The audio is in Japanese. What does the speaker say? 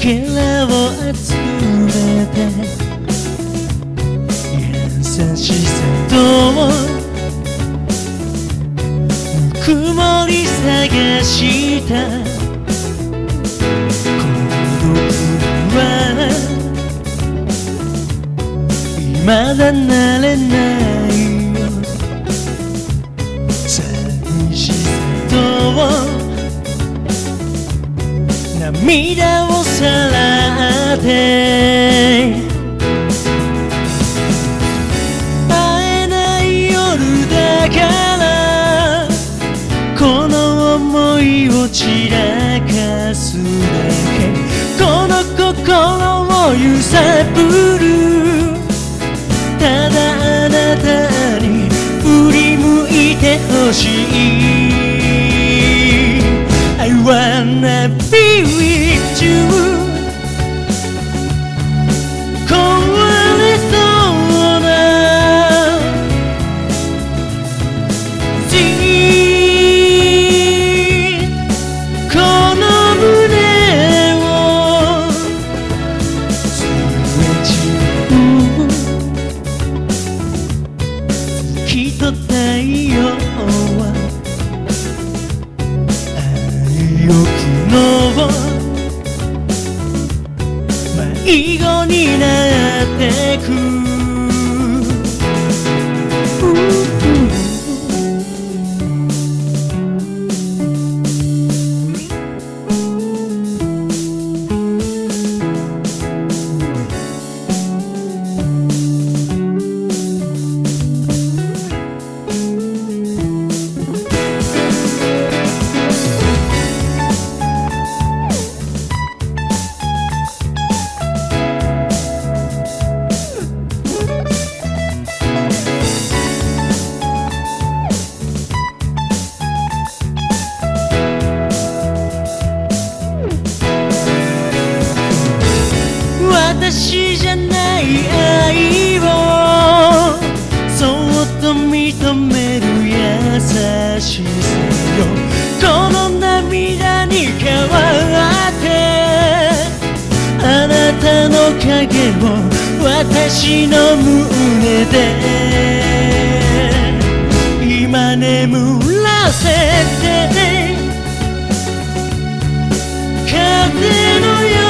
けらを集めて優しさとくもり探した。孤独はまだ慣れないよ。寂しさと涙を会えない夜だからこの想いを散らかすだけこの心を揺さぶるただあなたに振り向いてほしい I wanna be with you 囲碁になってく私じゃない愛をそっと認める優しさよ。この涙に変わってあなたの影を私の胸で今眠らせて風のよう